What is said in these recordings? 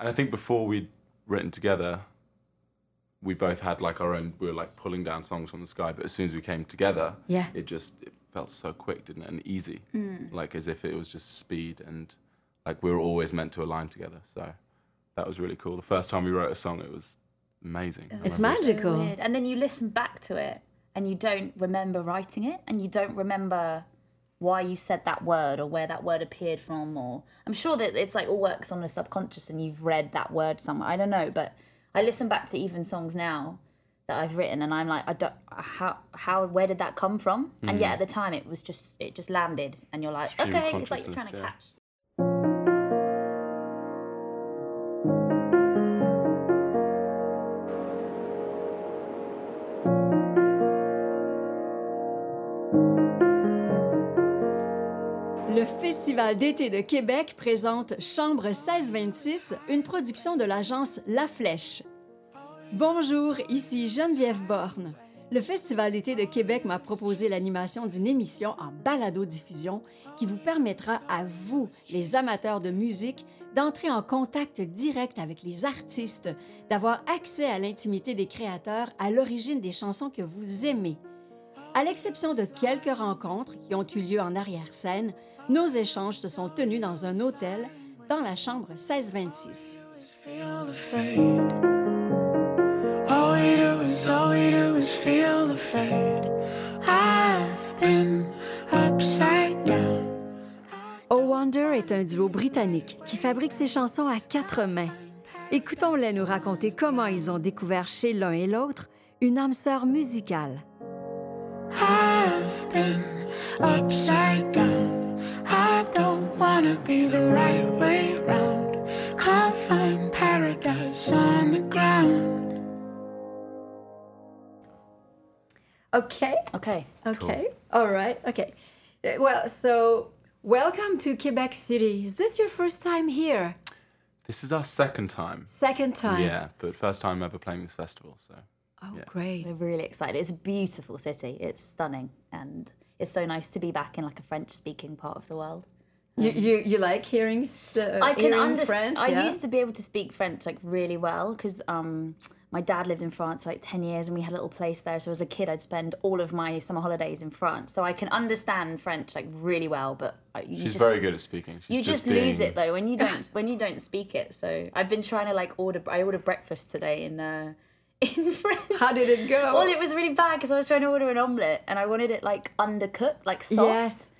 And I think before we'd written together, we both had like our own. We were like pulling down songs from the sky, but as soon as we came together, Yeah. it just it felt so quick, didn't it, and easy, mm. like as if it was just speed and like we were always meant to align together. So that was really cool. The first time we wrote a song, it was amazing. It's magical. weird. And then you listen back to it and you don't remember writing it and you don't remember why you said that word or where that word appeared from or I'm sure that it's like all works on the subconscious and you've read that word somewhere. I don't know, but I listen back to even songs now that I've written and I'm like I don't how how where did that come from? And yet mm. at the time it was just it just landed and you're like Stream okay, it's like you're trying to consciousness, catch Festival d'été de Québec présente Chambre 1626, une production de l'agence La Flèche. Bonjour, ici Geneviève Borne. Le Festival d'été de Québec m'a proposé l'animation d'une émission en balado-diffusion qui vous permettra à vous, les amateurs de musique, d'entrer en contact direct avec les artistes, d'avoir accès à l'intimité des créateurs à l'origine des chansons que vous aimez. À l'exception de quelques rencontres qui ont eu lieu en arrière-scène, nos échanges se sont tenus dans un hôtel dans la chambre 1626. feel the fade. All we do is, all we do is feel the fade. I've been upside down. Oh Wonder est un duo britannique qui fabrique ses chansons à quatre mains. Écoutons-les nous raconter comment ils ont découvert chez l'un et l'autre une âme sœur musicale. I've been upside down. I don't wanna be the right way round. Can't find paradise on the ground. Okay, Okay. okay, all right, okay. Well, so welcome to Quebec City. Is this your first time here? This is our second time. Second time? Yeah, but first time ever playing this festival. So Oh, Yeah. great. We're really excited. It's a beautiful city. It's stunning, and it's so nice to be back in like a French-speaking part of the world. You, you, you like hearing, s- uh, I can hearing understand. French? I used to be able to speak French like really well because um, my dad lived in France for like ten years, and we had a little place there. So as a kid, I'd spend all of my summer holidays in France. So I can understand French like really well. But you she's just, very good at speaking. She's You just, lose being- it though when you don't when you don't speak it. So I've been trying to like order. I ordered breakfast today in uh, in French. How did it go? Well, it was really bad because I was trying to order an omelette and I wanted it like undercooked, like soft. Yes.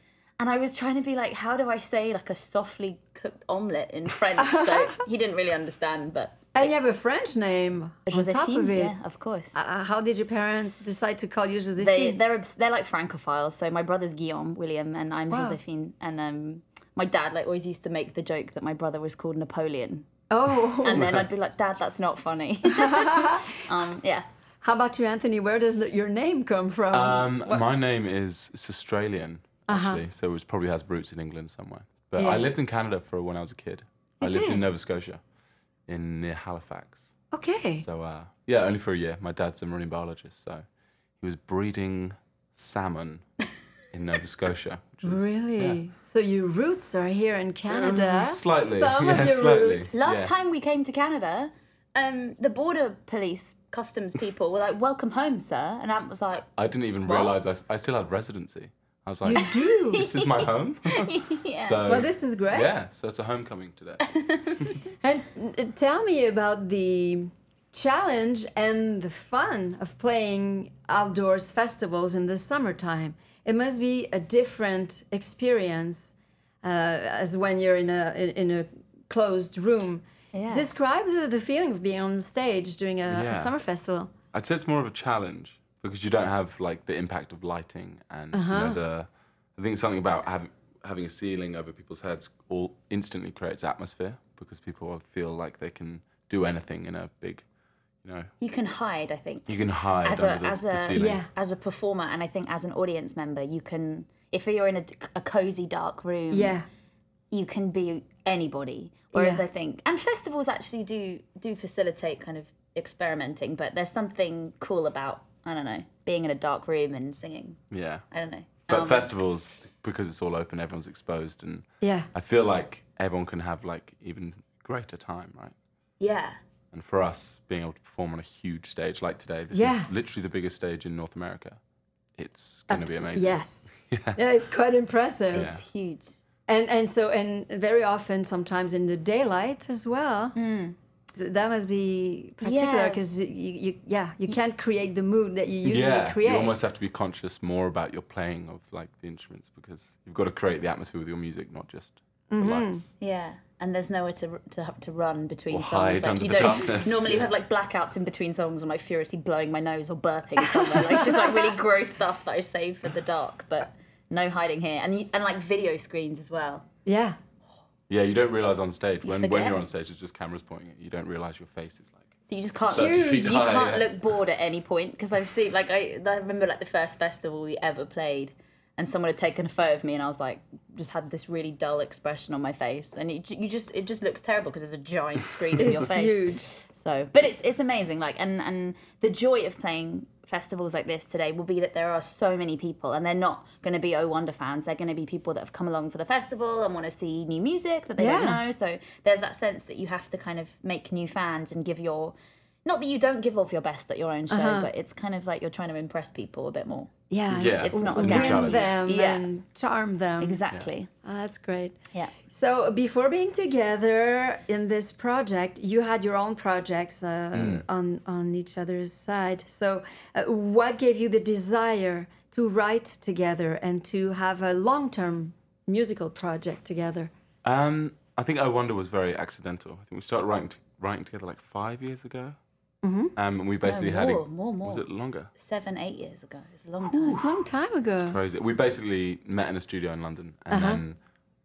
And I was trying to be like, how do I say like a softly cooked omelette in French? so he didn't really understand, but And you have a French name on top of Josephine, it. yeah, of course. Uh, how did your parents decide to call you Josephine? they they're they're like francophiles. So my brother's Guillaume William and I'm Wow. Josephine. And um, my dad like always used to make the joke that my brother was called Napoleon. Oh, And then I'd be like, Dad, that's not funny. um, yeah. how about you, Anthony? Where does the, your name come from? Um, my name is it's Australian actually, so it probably has roots in England somewhere. But Uh-huh. Yeah. I lived in Canada for when I was a kid. I lived did? in Nova Scotia, in near Halifax. okay. So uh, yeah, only for a year. My dad's a marine biologist, so he was breeding salmon in Nova Scotia. Which was, Really? So your roots are here in Canada? Um, slightly, Some yeah, of your slightly. roots. Last Yeah. time we came to Canada, um, the border police, customs people were like, "Welcome home, sir," and I was like, I didn't even realize I still had residency. I was like, "You Do. this is my home. "Yeah." so well, this is great. yeah, so it's a homecoming today. And uh, tell me about the challenge and the fun of playing outdoors festivals in the summertime. It must be a different experience uh, as when you're in a in, in a closed room. Yeah. Describe the, the feeling of being on stage during a, a summer festival. I'd say it's more of a challenge because you don't have like the impact of lighting and you Uh-huh. know the. I think something about having having a ceiling over people's heads all instantly creates atmosphere because people feel like they can do anything in a big, you know, you can hide. I think you can hide as a the, as a ceiling. Yeah. as a performer, and I think as an audience member, you can if you're in a, a cozy dark room, Yeah. you can be anybody. Whereas Yeah. I think, and festivals actually do do facilitate kind of experimenting, but there's something cool about I don't know being in a dark room and singing. Yeah. I don't know. But Um, festivals, because it's all open, everyone's exposed, and Yeah. I feel like everyone can have like even greater time, right? Yeah. And for us, being able to perform on a huge stage like today, this Yes. is literally the biggest stage in North America. It's going to be amazing. Yes. yeah. it's quite impressive. Yeah. It's huge. And and so and very often, sometimes in the daylight as well. Th- That must be particular Hmm. Yeah. because you, you yeah you can't create the mood that you usually yeah, create. you almost have to be conscious more about your playing of like the instruments because you've got to create the atmosphere with your music, not just Mm-hmm. the lights. Yeah, and there's nowhere to to have to run between Or songs. hide like under you the don't darkness, normally you yeah. have like blackouts in between songs. and like furiously blowing my nose or burping somewhere, like just like really gross stuff that I save for the dark. But no hiding here, and you, and like video screens as well. yeah. Yeah, you don't realize on stage when when forget. you're on stage, it's just cameras pointing at you. You don't realize your face is like. So you just can't 30 you feet high, can't yeah. look bored at any point because I've seen like I, I remember like the first festival we ever played and someone had taken a photo of me and I was like just had this really dull expression on my face. And it, you just it just looks terrible because there's a giant screen in your face. huge. so but it's it's amazing like and and the joy of playing festivals like this today will be that there are so many people and they're not going to be oh wonder fans. They're going to be people that have come along for the festival and want to see new music that they don't know. So there's that sense that you have to kind of make new fans and give your not that you don't give off your best at your own show Uh-huh. but it's kind of like you're trying to impress people a bit more Yeah. Yeah, It's not a win them Yeah. and charm them. exactly Ah, that's great. yeah So before being together in this project, you had your own projects uh, Mm. on on each other's side. So uh, what gave you the desire to write together and to have a long-term musical project together? Um, I think I Wonder was very accidental. I think we started writing t- writing together like five years ago. Mm-hmm. Um, and we basically had more, a, more, more. Was it longer? seven eight years ago it's a long time It's a long time ago. It's Crazy. We basically met in a studio in London, and then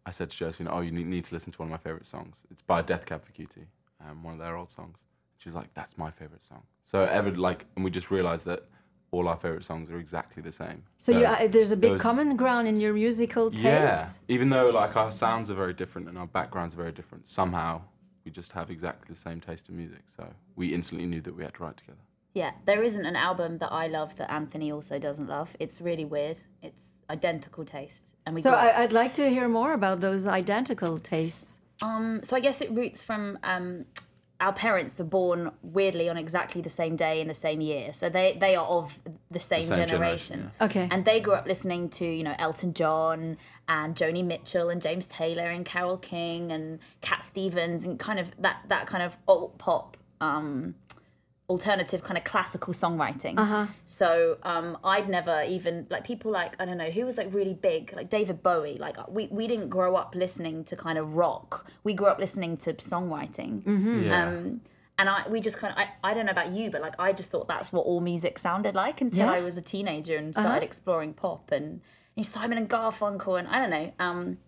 I said to Josephine, "Oh, you need, need to listen to one of my favorite songs. It's by Death Cab for Cutie, um, one of their old songs." She's like, "That's my favorite song." So ever like, and we just realized that all our favorite songs are exactly the same. So you, uh, there's a big was- common ground in your musical taste. Yeah, even though like our sounds are very different and our backgrounds are very different, somehow we just have exactly the same taste in music. So we instantly knew that we had to write together. Yeah, there isn't an album that I love that Anthony also doesn't love. It's really weird. It's identical taste, and we So got, I, I'd like to hear more about those identical tastes. um. So I guess it roots from um, our parents are born weirdly on exactly the same day in the same year, so they they are of the same, same generation. generation, Okay. And they grew up listening to you know Elton John and Joni Mitchell and James Taylor and Carole King and Cat Stevens and kind of that that kind of alt pop. Um, alternative kind of classical songwriting. Uh-huh. So um, I'd never even like people like I don't know who was like really big like David Bowie. Like we we didn't grow up listening to kind of rock. We grew up listening to songwriting. Mm-hmm. Yeah. Um, and I we just kind of I, I don't know about you, but like I just thought that's what all music sounded like until Yeah. I was a teenager and started exploring pop and, and Simon and Garfunkel and I don't know. Um,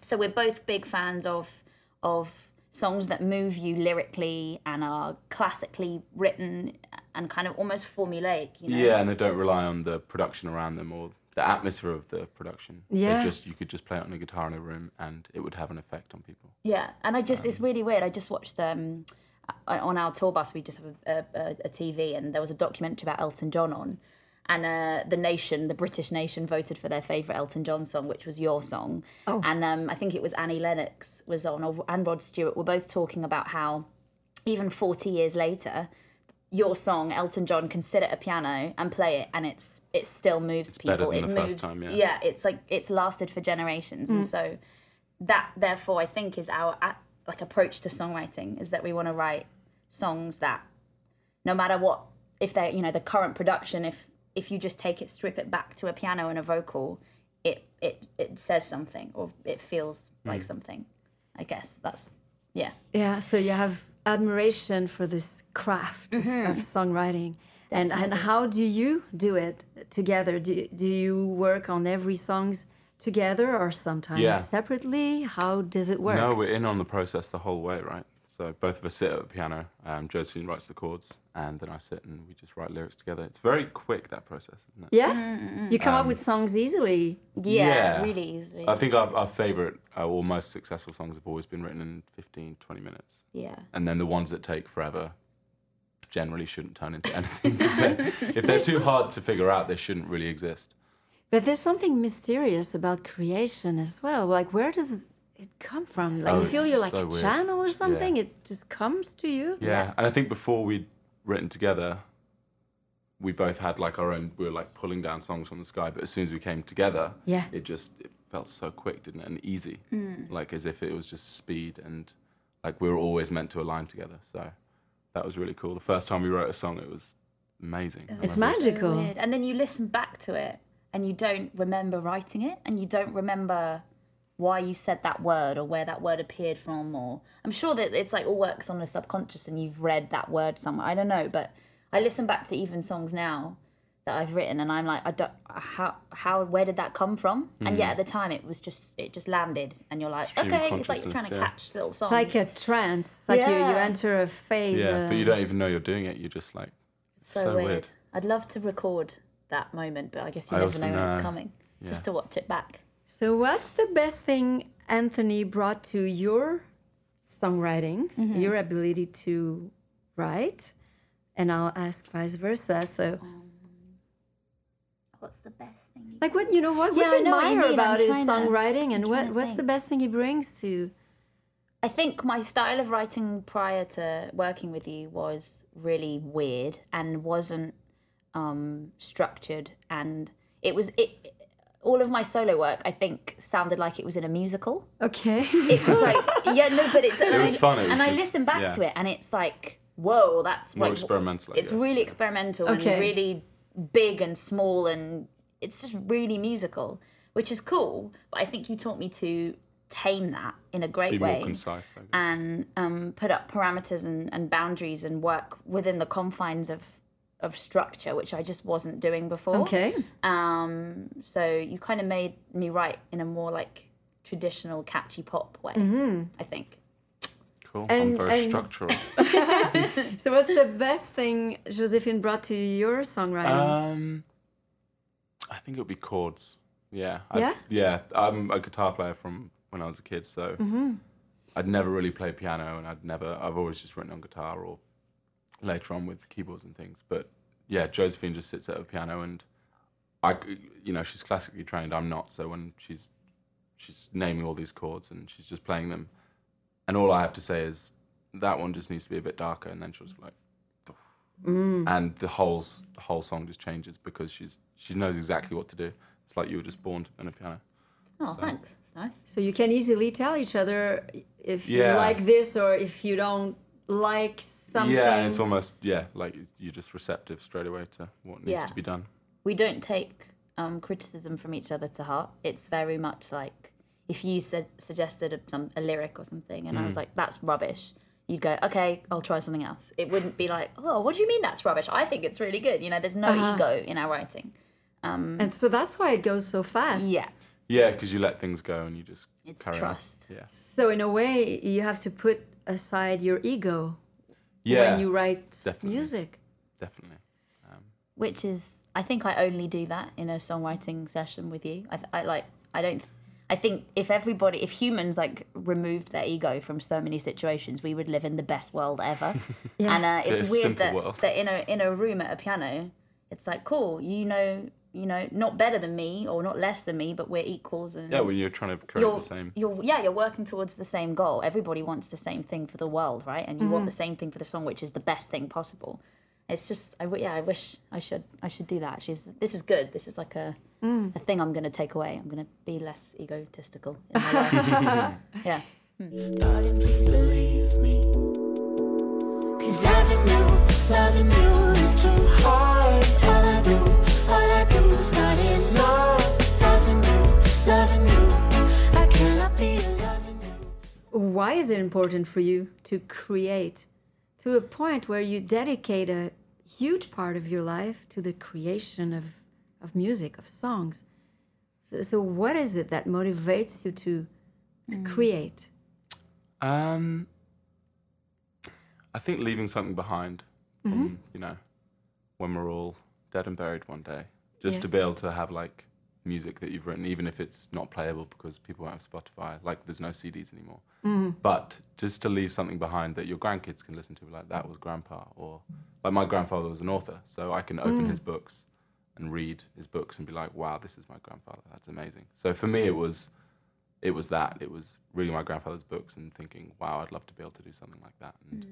so we're both big fans of of songs that move you lyrically and are classically written and kind of almost formulaic. You know? yeah, and they don't rely on the production around them or the atmosphere of the production. They Yeah. just you could just play it on a guitar in a room and it would have an effect on people. Yeah, and I just it's really weird. I just watched um on our tour bus. We just have a, a, a TV, and there was a documentary about Elton John on, and uh, the nation, the British nation, voted for their favorite Elton John song, which was your song. Oh. And um, I think it was Annie Lennox was on, or, and Rod Stewart were both talking about how even forty years later. Your song, Elton John, can sit at a piano and play it, and it's it still moves better people. than it the moves, first time, yeah. yeah, it's like it's lasted for generations, and so that therefore I think is our like approach to songwriting is that we want to write songs that no matter what if they're you know the current production if if you just take it strip it back to a piano and a vocal it it it says something or it feels like something I guess that's yeah Yeah, so you have admiration for this craft of- Mm-hmm. of songwriting. And, and how do you do it together? Do, do you work on every songs together or sometimes Yeah. separately? How does it work? No, we're in on the process the whole way, right? So both of us sit at the piano. Um, Josephine writes the chords, and then I sit and we just write lyrics together. It's very quick that process, isn't it? Yeah? You come up with songs easily. yeah, Yeah. really easily I think our, our favorite uh, or most successful songs have always been written in 15, 20 minutes. yeah And then the ones that take forever generally shouldn't turn into anything. 'cause they're- if they're too hard to figure out, they shouldn't really exist. But there's something mysterious about creation as well. Like, where does it come from? Like Oh, you feel you're like so a weird. channel or something? Yeah. It just comes to you. Yeah. And I think before we'd written together, we both had like our own, we were like pulling down songs from the sky. But as soon as we came together, Yeah. it just it felt so quick, didn't it? And easy. Mm. Like as if it was just speed and like we were always meant to align together. So that was really cool. The first time we wrote a song, it was amazing. It's magical. So. And then you listen back to it and you don't remember writing it and you don't remember why you said that word or where that word appeared from or I'm sure that it's like all works on the subconscious and you've read that word somewhere. I don't know, but I listen back to even songs now that I've written and I'm like I don't how how where did that come from? And yet mm. at the time it was just it just landed and you're like Stream of okay, it's like you're trying to consciousness, yeah. catch little songs. It's like a trance. It's like you, you enter a phase. Yeah, but you don't even know you're doing it. You're just like, it's so, weird. I'd love to record that moment, but I guess you I never also know when it's coming. Just to watch it back. So, what's the best thing Anthony brought to your songwriting, Mm-hmm. your ability to write? And I'll ask vice versa. So, What's the best thing? like, what you know, what Yeah, would you know what you admire about his trying to- songwriting, and what what's the best thing he brings to? I think my style of writing prior to working with you was really weird and wasn't um, structured, and it was it. All of my solo work, I think, sounded like it was in a musical. Okay. It was like, yeah, no, but it. It was fun, it was and I just- listen back yeah. to it, and it's like, whoa, that's More like, experimental, It's guess, really yeah. experimental Okay. and really big and small, and it's just really musical, which is cool. But I think you taught me to tame that in a great be way more concise. I guess. and um, put up parameters and, and boundaries and work within the confines of of structure, which I just wasn't doing before. okay. Um, so you kind of made me write in a more like traditional, catchy pop way. I think. cool. and- I'm very and- structural. So, what's the best thing Josephine brought to your songwriting? um, I think it would be chords. Yeah. I- Yeah? yeah. I'm a guitar player from when I was a kid, so Mm-hmm. I'd never really played piano, and I'd never. I've always just written on guitar or later on with keyboards and things. But yeah, Josephine just sits at a piano, and I, you know, she's classically trained. I'm not. So when she's she's naming all these chords and she's just playing them, and all I have to say is that one just needs to be a bit darker, and then she'll just be like. Mm. And the whole the whole song just changes because she's she knows exactly what to do. It's like you were just born in a piano. Oh, thanks. It's nice. so you can easily tell each other if you like this or if you don't like something. Yeah, it's almost yeah, like you're just receptive straight away to what needs Yeah. to be done. We don't take um, criticism from each other to heart. It's very much like if you said suggested a, some a lyric or something, and I was mm. like, "That's rubbish." You'd go, "Okay, I'll try something else." It wouldn't be like, "Oh, what do you mean that's rubbish?" I think it's really good. You know, there's no uh-huh. ego in our writing. Um, and so that's why it goes so fast. Yeah, Yeah, because you let things go and you just It's carry trust. On. Yeah, So in a way, you have to put aside your ego yeah, when you write definitely. music. definitely. Um, which is I think I only do that in a songwriting session with you. I, I like I don't. I think if everybody, if humans like removed their ego from so many situations, we would live in the best world ever. Yeah. And uh, it's Very weird that, world. that in a in a room at a piano, it's like cool. You know, you know, not better than me or not less than me, but we're equals. And yeah, when you're trying to create you're, the same. you're yeah, you're working towards the same goal. Everybody wants the same thing for the world, right? And you want Mm-hmm. the same thing for the song, which is the best thing possible. It's just, I w- yeah, I wish I should, I should do that. She's, this is good. This is like a, Mm. a thing I'm going to take away. I'm going to be less egotistical in my life. yeah. Darling, please believe me. Cause loving you, loving you is too hard. Why is it important for you to create to a point where you dedicate a huge part of your life to the creation of, of music, of songs? So, so what is it that motivates you to, to create? Um, I think leaving something behind, from, you know, when we're all dead and buried one day, just Yeah. to be able to have like music that you've written, even if it's not playable because people won't have Spotify, like there's no CDs anymore. Mm-hmm. But just to leave something behind that your grandkids can listen to, like that was grandpa, or like my grandfather was an author, so I can open mm. his books and read his books and be like, wow, this is my grandfather. That's amazing. So for me, it was it was that. It was reading my grandfather's books and thinking, wow, I'd love to be able to do something like that and mm.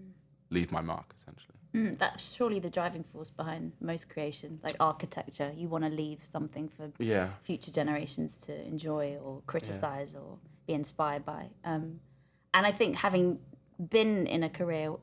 Leave my mark essentially. Mm, that's surely the driving force behind most creation, like architecture. You want to leave something for Yeah. future generations to enjoy or criticize or be inspired by. Um, and I think having been in a career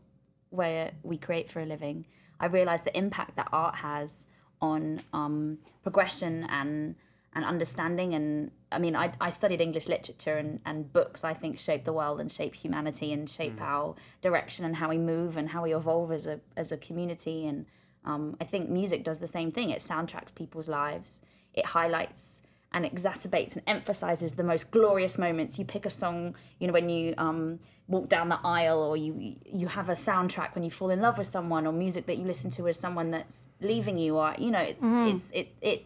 where we create for a living, I realized the impact that art has on um, progression and and understanding. And I mean, I, I studied English literature and, and books. I think shape the world and shape humanity and shape our direction and how we move and how we evolve as a as a community. And um, I think music does the same thing. It soundtracks people's lives. It highlights and exacerbates and emphasizes the most glorious moments. You pick a song, you know, when you um, walk down the aisle, or you you have a soundtrack when you fall in love with someone, or music that you listen to as someone that's leaving you, or you know, it's it's it it it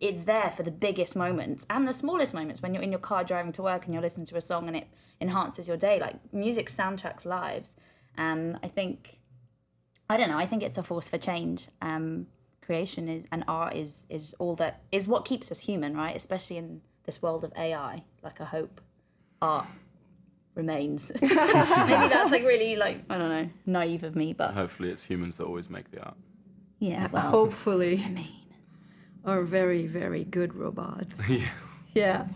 it's there for the biggest moments and the smallest moments when you're in your car driving to work and you're listening to a song and it enhances your day. Like music soundtracks lives, and I think I don't know. I think it's a force for change. Um, creation is and art is is all that is what keeps us human, right? Especially in this world of AI. Like I hope art remains. Maybe that's like really like I don't know naive of me, but Hopefully it's humans that always make the art. yeah. Well, Hopefully, I mean, are very, very good robots. yeah. Yeah.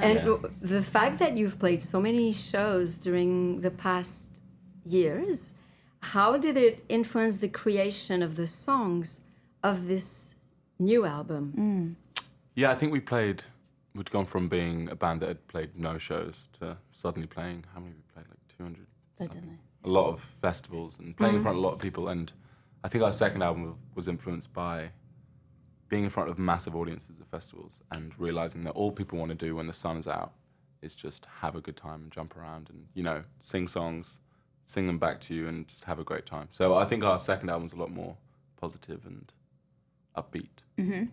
And Yeah. the fact that you've played so many shows during the past years, how did it influence the creation of the songs of this new album? Mm. Yeah, I think we played. We'd gone from being a band that had played no shows to suddenly playing. How many we played? Like two hundred. I don't know. A lot of festivals and playing in mm-hmm. front of a lot of people. And I think our second album was influenced by being in front of massive audiences at festivals and realizing that all people want to do when the sun is out is just have a good time and jump around and you know sing songs, sing them back to you, and just have a great time. So I think our second album's a lot more positive and upbeat.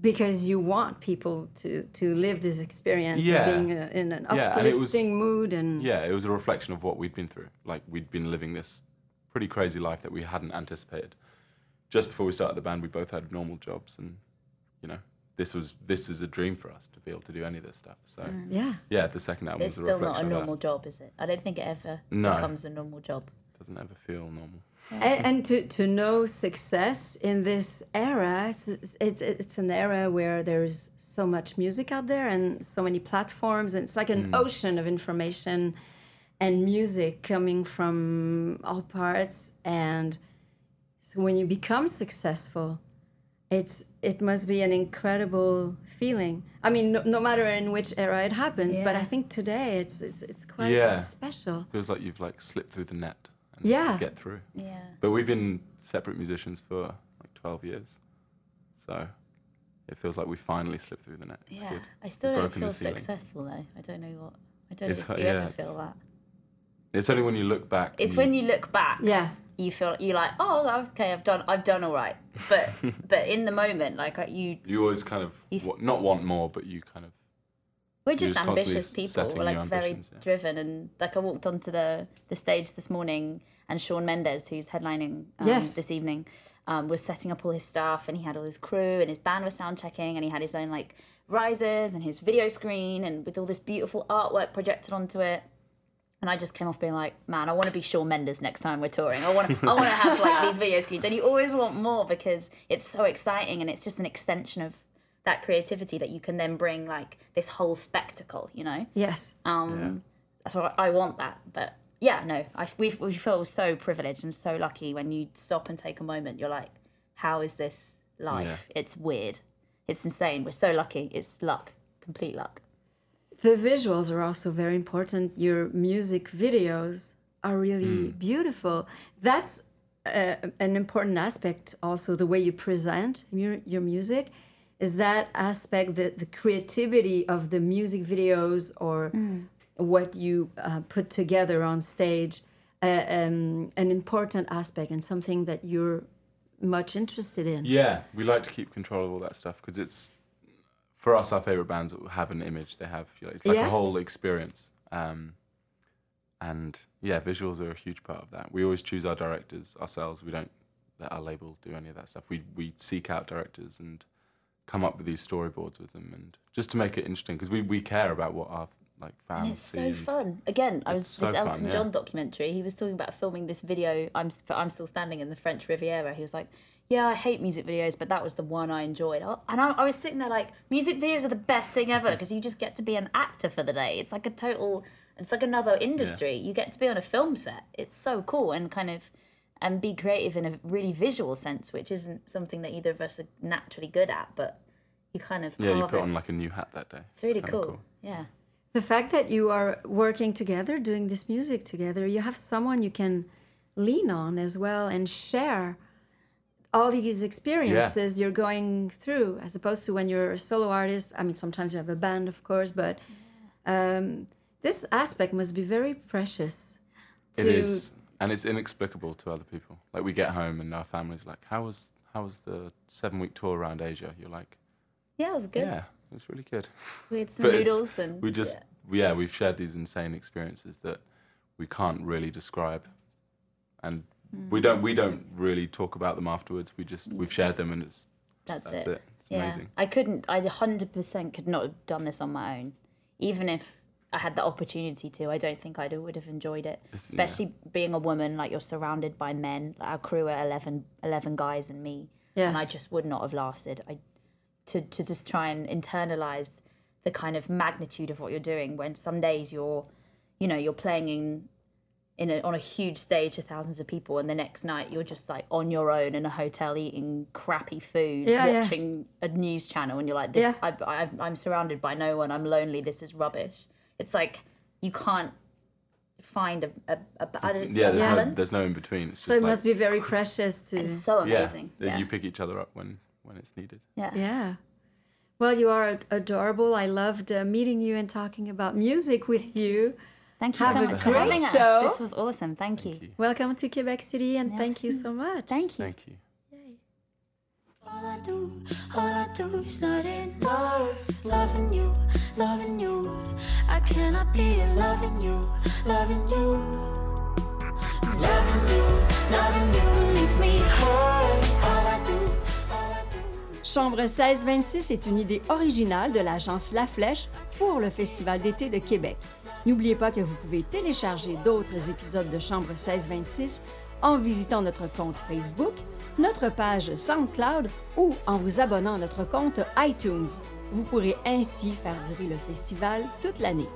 Because you want people to, to live this experience Yeah. of being uh, in an Yeah, uplifting and it was- mood and Yeah, it was a reflection of what we'd been through. Like we'd been living this pretty crazy life that we hadn't anticipated. Just before we started the band, we both had normal jobs, and you know, this was this is a dream for us to be able to do any of this stuff. So mm. yeah. yeah, the second album It's was a still not a normal job, is it? I don't think it ever No. becomes a normal job. It Doesn't ever feel normal. and, and to, to know success in this era it's, it's, it's an era where there's so much music out there and so many platforms and it's like an mm. ocean of information and music coming from all parts and so when you become successful it's it must be an incredible feeling i mean no, no matter in which era it happens but i think today it's it's, it's quite Yeah. special Feels like you've like slipped through the net and Yeah. get through. Yeah. But we've been separate musicians for like twelve years, so it feels like we finally slipped through the net. It's yeah. good. I still We've don't feel successful though. I don't know what. I don't It's know if you yeah, ever it's- feel that. It's only when you look back. It's and when you look back. yeah you feel you're like, oh, okay, I've done, I've done all right. But but in the moment, like you, you always kind of You s- not want more, but you kind of we're just just ambitious people. We're like very yeah. driven, and like I walked onto the the stage this morning, and Shawn Mendes, who's headlining um, Yes. this evening, um, was setting up all his stuff, and he had all his crew, and his band was sound checking, and he had his own like risers and his video screen, and with all this beautiful artwork projected onto it. And I just came off being like, man, I want to be Shawn Mendes next time we're touring. I want to, I want to have like these video screens, and you always want more because it's so exciting, and it's just an extension of that creativity that you can then bring like this whole spectacle, you know. yes Um, so I, I want that, but yeah, no, I we we feel so privileged and so lucky when you stop and take a moment. You're like, how is this life? It's weird. It's insane. We're so lucky. It's luck, complete luck. The visuals are also very important. Your music videos are really beautiful. That's uh, an important aspect also the way you present your, your music is that aspect the, the creativity of the music videos or what you uh, put together on stage uh, um, an important aspect and something that you're much interested in Yeah, we like to keep control of all that stuff because it's for us our favorite bands have an image. They have you know, it's like Yeah. a whole experience. Um, and yeah, visuals are a huge part of that. We always choose our directors ourselves. We don't let our label do any of that stuff. We we seek out directors and come up with these storyboards with them, and just to make it interesting because we we care about what our like And fans it's so fun. Again, I was so this fun, Elton yeah. John documentary. He was talking about filming this video. I'm I'm still standing in the French Riviera. He was like, "Yeah, I hate music videos, but that was the one I enjoyed." Oh, And I, I was sitting there like, music videos are the best thing ever mm-hmm. because you just get to be an actor for the day. It's like a total. It's like another industry. You get to be on a film set. It's so cool and kind of. And be creative in a really visual sense, which isn't something that either of us are naturally good at, but you kind of Yeah, you put it. on like a new hat that day. It's really kinda cool. Yeah. The fact that you are working together, doing this music together, you have someone you can lean on as well and share all these experiences you're going through, as opposed to when you're a solo artist. I mean, sometimes you have a band, of course, but um, this aspect must be very precious. It to- is, and it's inexplicable to other people. Like we get home and our family's like, "How was how was the seven week tour around Asia?" You're like, Yeah, it was good. "Yeah, it was really good." We had some noodles and we just yeah. we've shared these insane experiences that we can't really describe, and Hmm. we don't we don't really talk about them afterwards. We just we've shared them and it's that's, that's it. it. It's Yeah, amazing. I couldn't. I hundred percent could not have done this on my own, even if I had the opportunity to. I don't think I would have enjoyed it, It's- yeah. especially being a woman. Like you're surrounded by men. Like our crew are 11, 11 guys and me, Yeah. and I just would not have lasted. I to to just try and internalize the kind of magnitude of what you're doing. When some days you're, you know, you're playing in in a, on a huge stage to thousands of people, and the next night you're just like on your own in a hotel eating crappy food, Yeah, yeah. watching a news channel, and you're like, "This, Yeah. I, I, I'm surrounded by no one. I'm lonely. This is rubbish." It's like you can't find a, a, a I don't, it's Yeah, a there's no there's no in between. It's So it like must be very precious to. It's so yeah, amazing. that Yeah, you pick each other up when when it's needed. yeah. Yeah. Well, you are adorable. I loved uh, meeting you and talking about music with you. Thank you Have so a much for great having us. show. This was awesome. Thank, you. you. Welcome to Quebec City and thank you so much. Thank you. Thank you. All I do, all I do is not enough. Loving you, loving you. I cannot be loving you, loving you. Loving you, loving you leaves me hurt. All I do, all I do. Chambre 1626 est une idée originale de l'agence La Flèche pour le Festival d'été de Québec. N'oubliez pas que vous pouvez télécharger d'autres épisodes de Chambre 1626 en visitant notre compte Facebook, notre page SoundCloud ou en vous abonnant à notre compte iTunes. Vous pourrez ainsi faire durer le festival toute l'année.